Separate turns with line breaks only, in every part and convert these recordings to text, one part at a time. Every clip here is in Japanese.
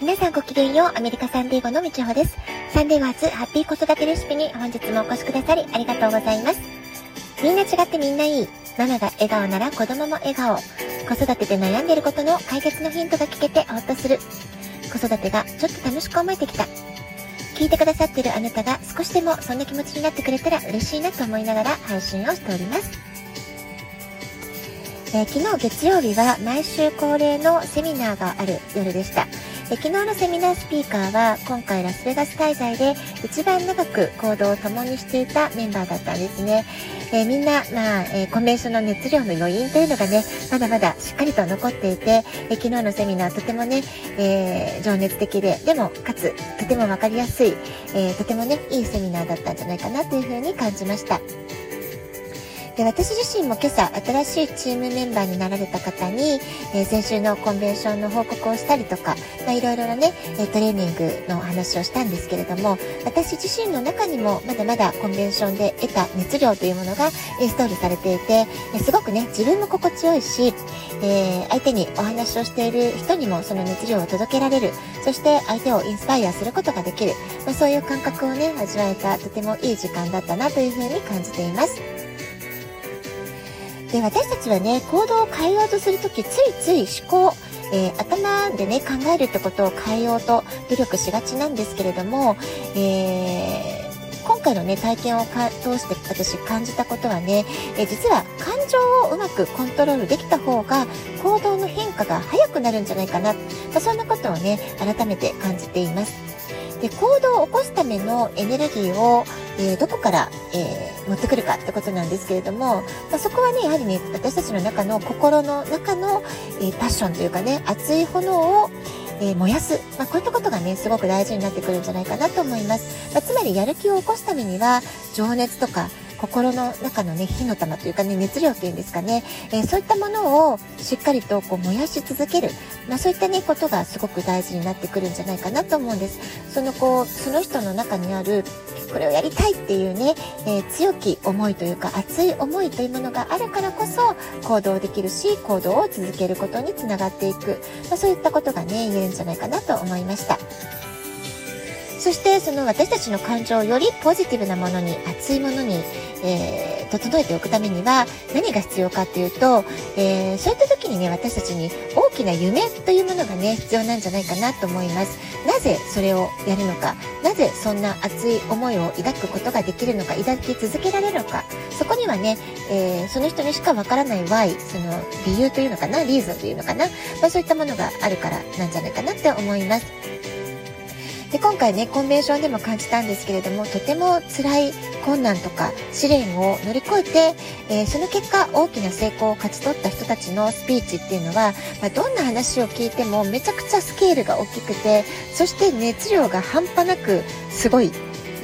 皆さんごきげんよう、アメリカサンディエゴのみちほです。サンディエゴ初ハッピー子育てレシピに本日もお越しくださりありがとうございます。みんな違ってみんないい。ママが笑顔なら子供も笑顔。子育てで悩んでいることの解決のヒントが聞けてほっとする。子育てがちょっと楽しく思えてきた。聞いてくださってるあなたが少しでもそんな気持ちになってくれたら嬉しいなと思いながら配信をしております。えー、昨日月曜日は毎週恒例のセミナーがある夜でした。昨日のセミナースピーカーは今回ラスベガス滞在で一番長く行動を共にしていたメンバーだったんですね。えー、みんな、まあ、えー、コンベンションの熱量の余韻というのがね、まだまだしっかりと残っていて、えー、昨日のセミナーとてもね、え情熱的で、でも、かつ、とてもわかりやすい、えとてもね、いいセミナーだったんじゃないかなというふうに感じました。で私自身も今朝新しいチームメンバーになられた方に、えー、先週のコンベンションの報告をしたりとか、まあ、いろいろなね、えトレーニングの話をしたんですけれども私自身の中にもまだまだコンベンションで得た熱量というものがインストールされていて、えすごくね自分も心地よいし、えー、相手にお話をしている人にもその熱量を届けられるそして相手をインスパイアすることができる、まあ、そういう感覚をね味わえたとてもいい時間だったなというふうに感じています。で私たちはね行動を変えようとする時ついつい思考えー、頭でね考えるってことを変えようと努力しがちなんですけれども、えー、今回のね体験を通して私感じたことはね、え、実は感情をうまくコントロールできた方が行動の変化が早くなるんじゃないかな、まあ、そんなことをね改めて感じています。で行動を起こすためのエネルギーを、えー、どこから、えー、持ってくるかってことなんですけれども、まあ、そこはねやはりね私たちの中の心の中の、えー、パッションというかね熱い炎をえ、燃やす、まあ、こういったことがねすごく大事になってくるんじゃないかなと思います、まあ、つまりやる気を起こすためには情熱とか心の中のね火の玉というかね熱量っていうんですかね、えー、そういったものをしっかりとこう燃やし続ける、まあ、そういったねことがすごく大事になってくるんじゃないかなと思うんです。そのこうその人の中にあるこれをやりたいっていうね、えー、強き思いというか熱い思いというものがあるからこそ行動できるし行動を続けることにつながっていく、まあ、そういったことがね言えるんじゃないかなと思いました。そしてその私たちの感情をよりポジティブなものに熱いものに、えー、整えておくためには何が必要かっていうと、えー、そういった時にね私たちに大きな夢というものがね必要なんじゃないかなと思います。なぜそれをやるのか。なぜそんな熱い思いを抱くことができるのか抱き続けられるのか。そこにはね、えー、その人にしかわからない why その理由というのかなリーズンというのかな、まあ、そういったものがあるからなんじゃないかなって思います。で今回ねコンベンションでも感じたんですけれどもとても辛い困難とか試練を乗り越えて、えー、その結果大きな成功を勝ち取った人たちのスピーチっていうのは、まあ、どんな話を聞いてもめちゃくちゃスケールが大きくてそして熱量が半端なくすごい、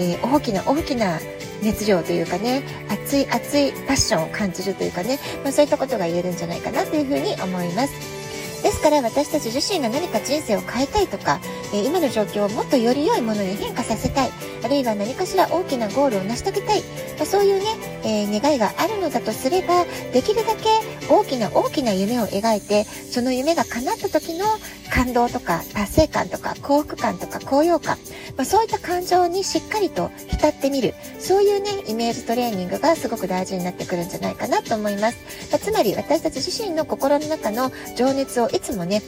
えー、大きな大きな熱量というかね熱い熱いパッションを感じるというかね、まあ、そういったことが言えるんじゃないかなというふうに思います。ですから私たち自身が何か人生を変えたいとか、え今の状況をもっとより良いものに変化させたいあるいは何かしら大きなゴールを成し遂げたい、まあ、そういうね、えー、願いがあるのだとすればできるだけ大きな大きな夢を描いてその夢が叶った時の感動とか達成感とか幸福感とか高揚感、まあ、そういった感情にしっかりと浸ってみる。そういうねイメージトレーニングがすごく大事になってくるんじゃないかなと思います、まあ、つまり私たち自身の心の中の情熱をいつもね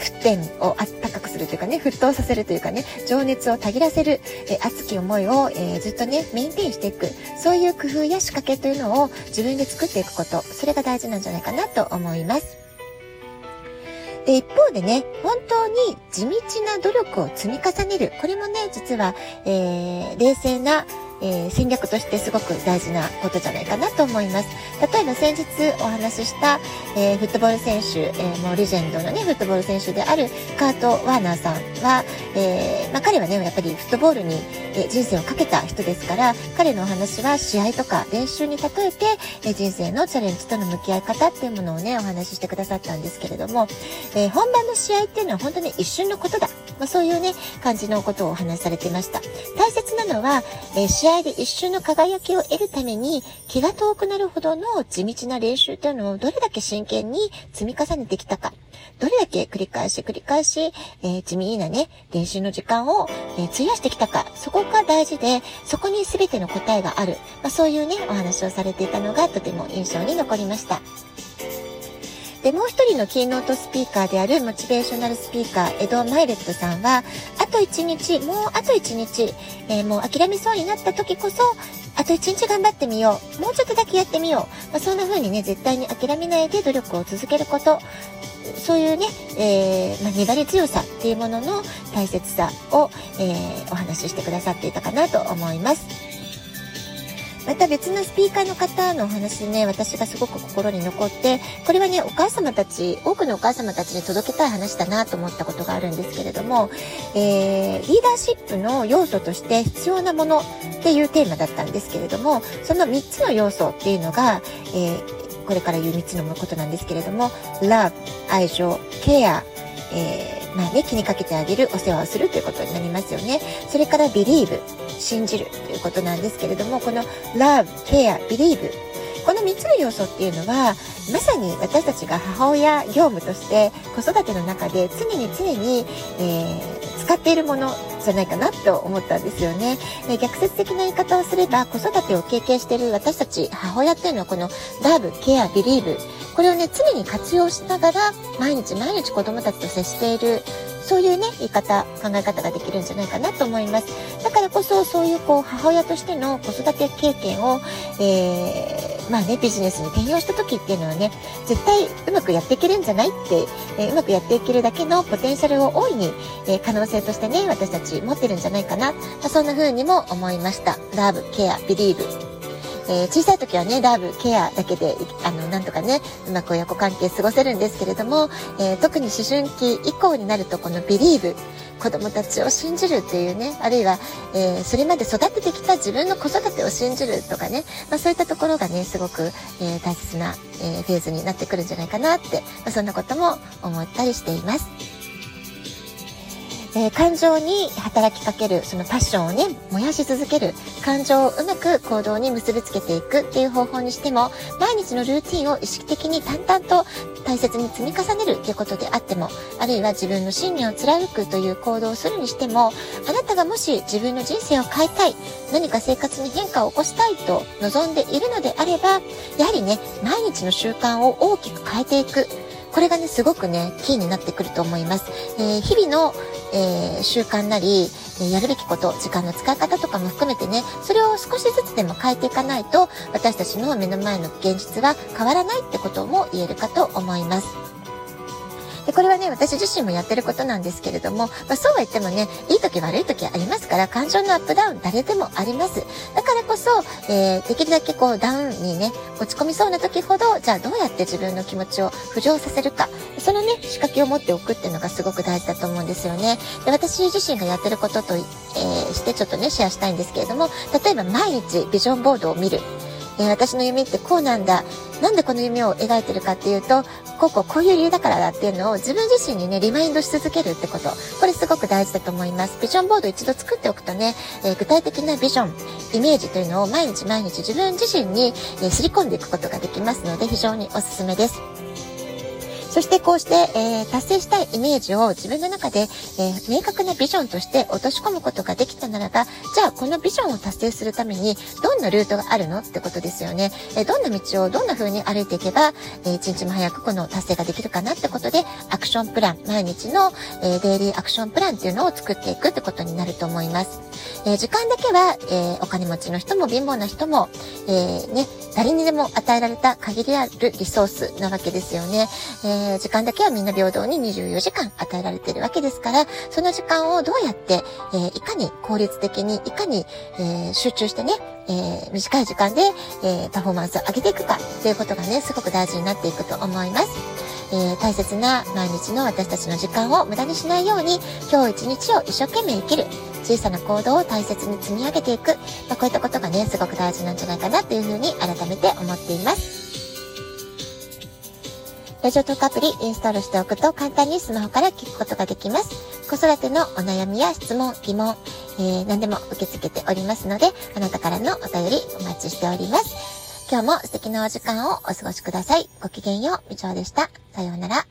沸点をあったかくするというかね沸騰させるというかね情熱をたぎらせる、え熱き思いを、えー、ずっとねメインテインしていく。そういう工夫や仕掛けというのを自分で作っていくこと。それが大事なんじゃないかなと思います。で、一方でね、本当に地道な努力を積み重ねる。これもね、実は、えー、冷静なえー、戦略としてすごく大事なことじゃないかなと思います。例えば先日お話しした、えー、フットボール選手、えー、もうレジェンドのね、フットボール選手であるカート・ワーナーさんは、えまあ、彼はね、やっぱりフットボールに、え人生をかけた人ですから、彼のお話は試合とか練習に例えて、え人生のチャレンジとの向き合い方っていうものをね、お話ししてくださったんですけれども、え本番の試合っていうのは本当に一瞬のことだ。まあ、そういうね、感じのことをお話しされてました。大切なのは、え試合で一瞬の輝きを得るために気が遠くなるほどの地道な練習というのをどれだけ真剣に積み重ねてきたか。どれだけ繰り返し繰り返し、えー、地味なね、練習の時間を、えー、費やしてきたか、そこが大事で、そこに全ての答えがある。まあ、そういうね、お話をされていたのがとても印象に残りました。で、もう一人のキーノートスピーカーであるモチベーショナルスピーカー、エド・マイレットさんは、あと一日、もうあと一日、えー、もう諦めそうになった時こそ、あと一日頑張ってみよう。もうちょっとだけやってみよう。まあ、そんな風にね、絶対に諦めないで努力を続けること。そういうね、えー、まあ、粘り強さっていうものの大切さを、えー、お話ししてくださっていたかなと思います。また別のスピーカーの方のお話ね、私がすごく心に残って、これはね、お母様たち、多くのお母様たちに届けたい話だなと思ったことがあるんですけれども、えー、リーダーシップの要素として必要なものっていうテーマだったんですけれども、その3つの要素っていうのが、えー、これから言う3つのことなんですけれども、love、愛情、ケア、えー、まあね、気にかけてあげる、お世話をするということになりますよね。それから believe、信じるということなんですけれども、この love, care, believe この3つの要素っていうのはまさに私たちが母親業務として子育ての中で常に常に、えー、使っているものじゃないかなと思ったんですよね、えー、逆説的な言い方をすれば子育てを経験している私たち母親っていうのはこの love, care, believe これをね常に活用しながら毎日毎日子供たちと接しているそういうね、言い方、考え方ができるんじゃないかなと思います。だからこそ、そういうこう、母親としての子育て経験を、えー、まあね、ビジネスに転用した時っていうのはね、絶対うまくやっていけるんじゃないって、えー、うまくやっていけるだけのポテンシャルを大いに、えー、可能性としてね、私たち持ってるんじゃないかな。まあ、そんな風にも思いました。ラブ、ケア、ビリーブ。えー、小さい時はね、ラブ、ケアだけで、あの、なんとかね、うまく親子関係過ごせるんですけれども、えー、特に思春期以降になると、このビリーブ、子供たちを信じるっていうね、あるいは、えー、それまで育ててきた自分の子育てを信じるとかね、まあ、そういったところがね、すごく、え大切な、えフェーズになってくるんじゃないかなって、まあ、そんなことも思ったりしています。えー、感情に働きかける、そのパッションをね、燃やし続ける、感情をうまく行動に結びつけていくっていう方法にしても、毎日のルーティンを意識的に淡々と大切に積み重ねるっていうことであっても、あるいは自分の信念を貫くという行動をするにしても、あなたがもし自分の人生を変えたい、何か生活に変化を起こしたいと望んでいるのであれば、やはりね、毎日の習慣を大きく変えていく。これがね、すごくね、キーになってくると思います。えー、日々の、えー、習慣なり、えやるべきこと、時間の使い方とかも含めてね、それを少しずつでも変えていかないと、私たちの目の前の現実は変わらないってことも言えるかと思います。で、これはね、私自身もやってることなんですけれども、まあ、そうは言ってもね、いい時悪い時ありますから、感情のアップダウン誰でもあります。だからこそ、えー、できるだけこう、ダウンにね、落ち込みそうな時ほど、じゃあどうやって自分の気持ちを浮上させるか、そのね、仕掛けを持っておくっていうのがすごく大事だと思うんですよね。で、私自身がやってることと、えー、してちょっとね、シェアしたいんですけれども、例えば毎日ビジョンボードを見る。えー、私の夢ってこうなんだ。なんでこの夢を描いてるかっていうと、こうこうこういう理由だからだっていうのを自分自身にね、リマインドし続けるってこと。これすごく大事だと思います。ビジョンボード一度作っておくとね、えー、具体的なビジョン、イメージというのを毎日毎日自分自身に、えー、すり込んでいくことができますので、非常におすすめです。そしてこうして、えー、達成したいイメージを自分の中で、えー、明確なビジョンとして落とし込むことができたならば、じゃあこのビジョンを達成するためにどんなルートがあるのってことですよね。えー、どんな道をどんな風に歩いていけば、え一日も早くこの達成ができるかなってことで、アクションプラン、毎日の、えデイリーアクションプランっていうのを作っていくってことになると思います。え時間だけは、えお金持ちの人も貧乏な人も、えね、誰にでも与えられた限りあるリソースなわけですよね。ええー、時間だけはみんな平等に24時間与えられているわけですから、その時間をどうやって、えー、いかに効率的に、いかに、えー、集中してね、え短い時間で、えパフォーマンスを上げていくかということがね、すごく大事になっていくと思います。え大切な毎日の私たちの時間を無駄にしないように、今日一日を一生懸命生きる。小さな行動を大切に積み上げていく。まあ、こういったことがね、すごく大事なんじゃないかなというふうに改めて思っています。ラジオトークアプリインストールしておくと簡単にスマホから聞くことができます。子育てのお悩みや質問、疑問、えー、何でも受け付けておりますので、あなたからのお便りお待ちしております。今日も素敵なお時間をお過ごしください。ごきげんよう、みちょでした。さようなら。